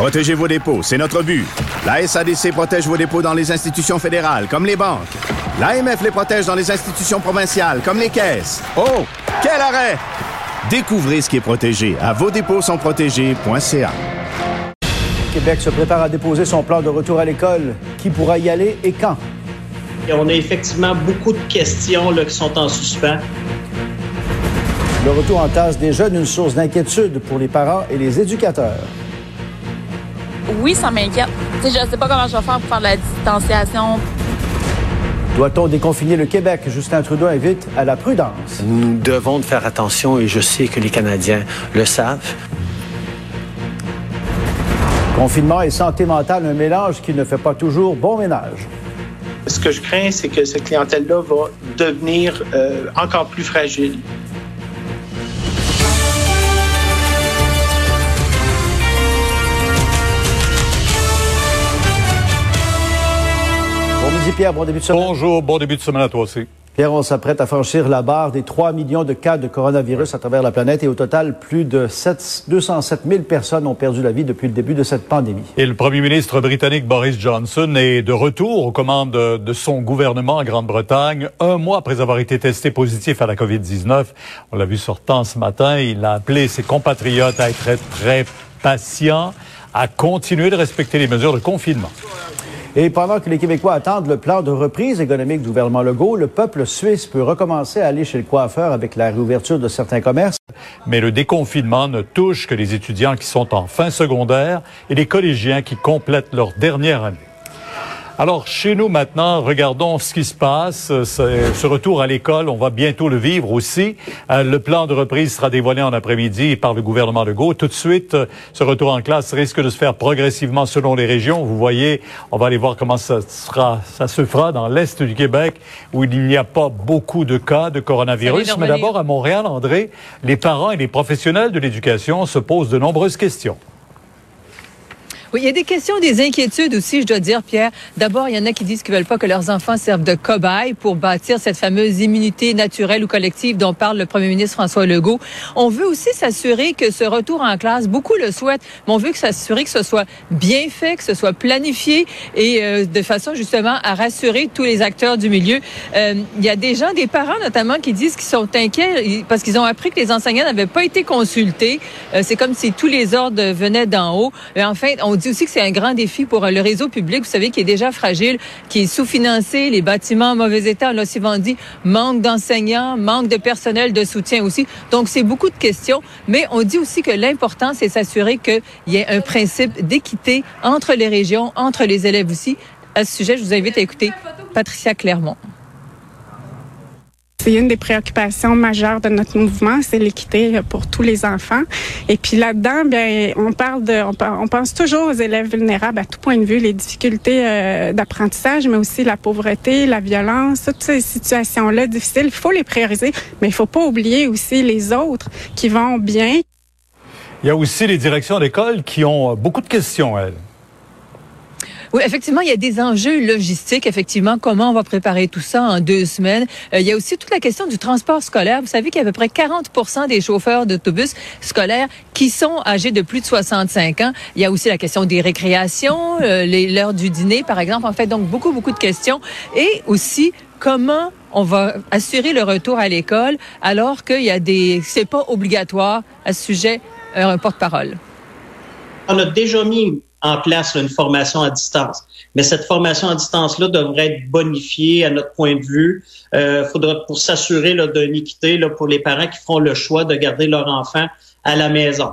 Protégez vos dépôts, c'est notre but. La SADC protège vos dépôts dans les institutions fédérales, comme les banques. L'AMF les protège dans les institutions provinciales, comme les caisses. Oh, quel arrêt! Découvrez ce qui est protégé à vos dépôts sont protégés.ca. Québec se prépare à déposer son plan de retour à l'école. Qui pourra y aller et quand? on a effectivement beaucoup de questions là, qui sont en suspens. Le retour en classe des jeunes, une source d'inquiétude pour les parents et les éducateurs. Oui, ça m'inquiète. Je ne sais pas comment je vais faire pour faire la distanciation. Doit-on déconfiner le Québec? Justin Trudeau invite à la prudence. Nous devons faire attention et je sais que les Canadiens le savent. Confinement et santé mentale, un mélange qui ne fait pas toujours bon ménage. Ce que je crains, c'est que cette clientèle-là va devenir euh, encore plus fragile. Midi Pierre, bon début de semaine. Bonjour, bon début de semaine à toi aussi. Pierre, on s'apprête à franchir la barre des 3 millions de cas de coronavirus à travers la planète et au total, plus de 7, 207 000 personnes ont perdu la vie depuis le début de cette pandémie. Et le premier ministre britannique Boris Johnson est de retour aux commandes de son gouvernement en Grande-Bretagne, un mois après avoir été testé positif à la COVID-19. On l'a vu sortant ce matin, il a appelé ses compatriotes à être très patients, à continuer de respecter les mesures de confinement. Et pendant que les Québécois attendent le plan de reprise économique du gouvernement Legault, le peuple suisse peut recommencer à aller chez le coiffeur avec la réouverture de certains commerces. Mais le déconfinement ne touche que les étudiants qui sont en fin secondaire et les collégiens qui complètent leur dernière année. Alors, chez nous maintenant, regardons ce qui se passe. Ce retour à l'école, on va bientôt le vivre aussi. Euh, le plan de reprise sera dévoilé en après-midi par le gouvernement Legault. Tout de suite, euh, ce retour en classe risque de se faire progressivement selon les régions. Vous voyez, on va aller voir comment ça, sera, ça se fera dans l'Est du Québec, où il n'y a pas beaucoup de cas de coronavirus. Mais d'abord, à Montréal, André, les parents et les professionnels de l'éducation se posent de nombreuses questions. Oui, il y a des questions, des inquiétudes aussi, je dois dire, Pierre. D'abord, il y en a qui disent qu'ils veulent pas que leurs enfants servent de cobayes pour bâtir cette fameuse immunité naturelle ou collective dont parle le premier ministre François Legault. On veut aussi s'assurer que ce retour en classe, beaucoup le souhaitent, mais on veut s'assurer que ce soit bien fait, que ce soit planifié et euh, de façon justement à rassurer tous les acteurs du milieu. Euh, il y a des gens, des parents notamment, qui disent qu'ils sont inquiets parce qu'ils ont appris que les enseignants n'avaient pas été consultés. Euh, c'est comme si tous les ordres venaient d'en haut. Et enfin, dit aussi que c'est un grand défi pour euh, le réseau public, vous savez, qui est déjà fragile, qui est sous-financé, les bâtiments en mauvais état, on l'a souvent dit, manque d'enseignants, manque de personnel de soutien aussi. Donc, c'est beaucoup de questions, mais on dit aussi que l'important, c'est s'assurer qu'il y ait un principe d'équité entre les régions, entre les élèves aussi. À ce sujet, je vous invite à écouter Patricia Clermont. C'est une des préoccupations majeures de notre mouvement, c'est l'équité pour tous les enfants. Et puis là-dedans, bien, on parle de, on, pense toujours aux élèves vulnérables à tout point de vue, les difficultés euh, d'apprentissage, mais aussi la pauvreté, la violence, toutes ces situations-là difficiles. Il faut les prioriser, mais il faut pas oublier aussi les autres qui vont bien. Il y a aussi les directions d'école qui ont beaucoup de questions, elles. Oui, effectivement, il y a des enjeux logistiques. Effectivement, comment on va préparer tout ça en deux semaines. Euh, il y a aussi toute la question du transport scolaire. Vous savez qu'il y a à peu près 40 des chauffeurs d'autobus scolaires qui sont âgés de plus de 65 ans. Il y a aussi la question des récréations, euh, l'heure du dîner, par exemple. En fait, donc beaucoup, beaucoup de questions. Et aussi, comment on va assurer le retour à l'école alors qu'il y a des... C'est pas obligatoire à ce sujet un porte-parole. On a déjà mis en place une formation à distance. Mais cette formation à distance-là devrait être bonifiée à notre point de vue. Euh, faudra pour s'assurer d'une équité là, pour les parents qui feront le choix de garder leur enfant à la maison.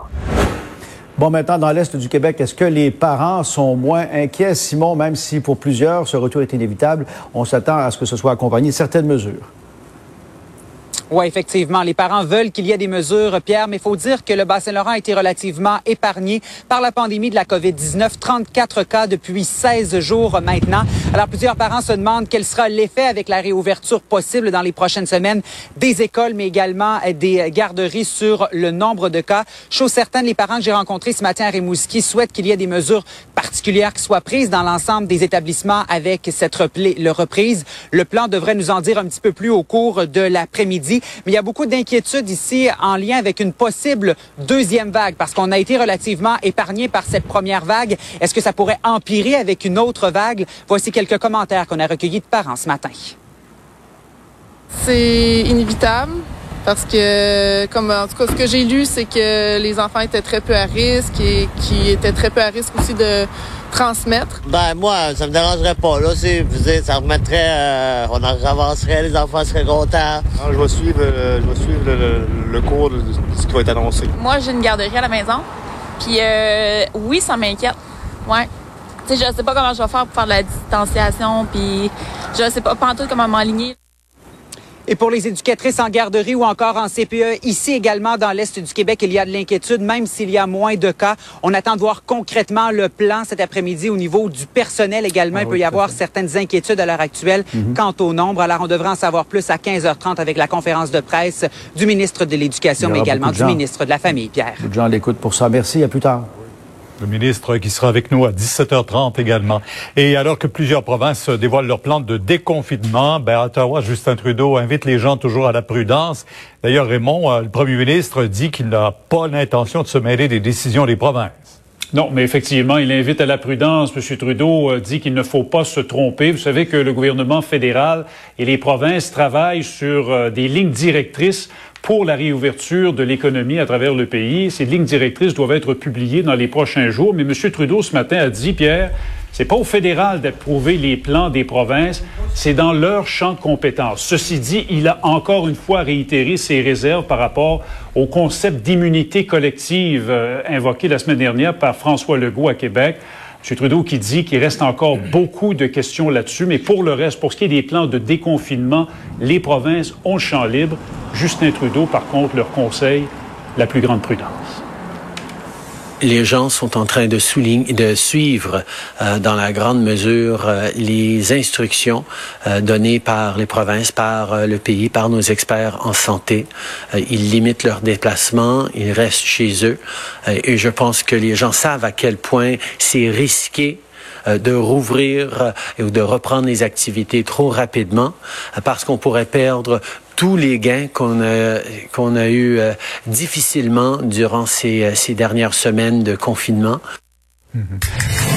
Bon, maintenant, dans l'Est du Québec, est-ce que les parents sont moins inquiets, Simon, même si pour plusieurs, ce retour est inévitable, on s'attend à ce que ce soit accompagné de certaines mesures? Oui, effectivement. Les parents veulent qu'il y ait des mesures, Pierre, mais il faut dire que le Bas-Saint-Laurent a été relativement épargné par la pandémie de la COVID-19. 34 cas depuis 16 jours maintenant. Alors, plusieurs parents se demandent quel sera l'effet avec la réouverture possible dans les prochaines semaines des écoles, mais également des garderies sur le nombre de cas. Chose certaine, les parents que j'ai rencontrés ce matin à Rimouski souhaitent qu'il y ait des mesures particulière qui soit prise dans l'ensemble des établissements avec cette reprise. Le plan devrait nous en dire un petit peu plus au cours de l'après-midi. Mais il y a beaucoup d'inquiétudes ici en lien avec une possible deuxième vague parce qu'on a été relativement épargné par cette première vague. Est-ce que ça pourrait empirer avec une autre vague? Voici quelques commentaires qu'on a recueillis de parents ce matin. C'est inévitable parce que, comme en tout cas, ce que j'ai lu, c'est que les enfants étaient très peu à risque et qui étaient très peu à risque aussi de transmettre. Ben moi, ça me dérangerait pas. Là, c'est, ça remettrait, euh, on en avancerait, les enfants seraient contents. Ah, je vais suivre, euh, je vais suivre le, cours de ce qui va être annoncé. Moi, j'ai une garderie à la maison. Puis euh, oui, ça m'inquiète. Ouais. Tu sais, je sais pas comment je vais faire pour faire de la distanciation, puis je sais pas, pas en tout comment m'aligner. Et pour les éducatrices en garderie ou encore en CPE, ici également dans l'Est du Québec, il y a de l'inquiétude, même s'il y a moins de cas. On attend de voir concrètement le plan cet après-midi au niveau du personnel également. Ah il peut y avoir certaines inquiétudes à l'heure actuelle mhm. quant au nombre. Alors, on devrait en savoir plus à 15h30 avec la conférence de presse du ministre de l'Éducation, mais également du ministre de la Famille, Pierre. Jean l'écoute pour ça. Merci. À plus tard. Le ministre qui sera avec nous à 17h30 également. Et alors que plusieurs provinces dévoilent leur plan de déconfinement, ben, à Ottawa, Justin Trudeau invite les gens toujours à la prudence. D'ailleurs, Raymond, euh, le premier ministre, dit qu'il n'a pas l'intention de se mêler des décisions des provinces. Non, mais effectivement, il invite à la prudence. M. Trudeau euh, dit qu'il ne faut pas se tromper. Vous savez que le gouvernement fédéral et les provinces travaillent sur euh, des lignes directrices pour la réouverture de l'économie à travers le pays. Ces lignes directrices doivent être publiées dans les prochains jours. Mais M. Trudeau, ce matin, a dit, Pierre, c'est pas au fédéral d'approuver les plans des provinces, c'est dans leur champ de compétences. Ceci dit, il a encore une fois réitéré ses réserves par rapport au concept d'immunité collective euh, invoqué la semaine dernière par François Legault à Québec. M. Trudeau qui dit qu'il reste encore beaucoup de questions là-dessus, mais pour le reste, pour ce qui est des plans de déconfinement, les provinces ont le champ libre. Justin Trudeau, par contre, leur conseille la plus grande prudence les gens sont en train de, de suivre euh, dans la grande mesure euh, les instructions euh, données par les provinces, par le pays, par nos experts en santé. ils limitent leurs déplacements, ils restent chez eux. et je pense que les gens savent à quel point c'est risqué de rouvrir ou de reprendre les activités trop rapidement parce qu'on pourrait perdre tous les gains qu'on a, qu'on a eu euh, difficilement durant ces, euh, ces dernières semaines de confinement. Mm-hmm.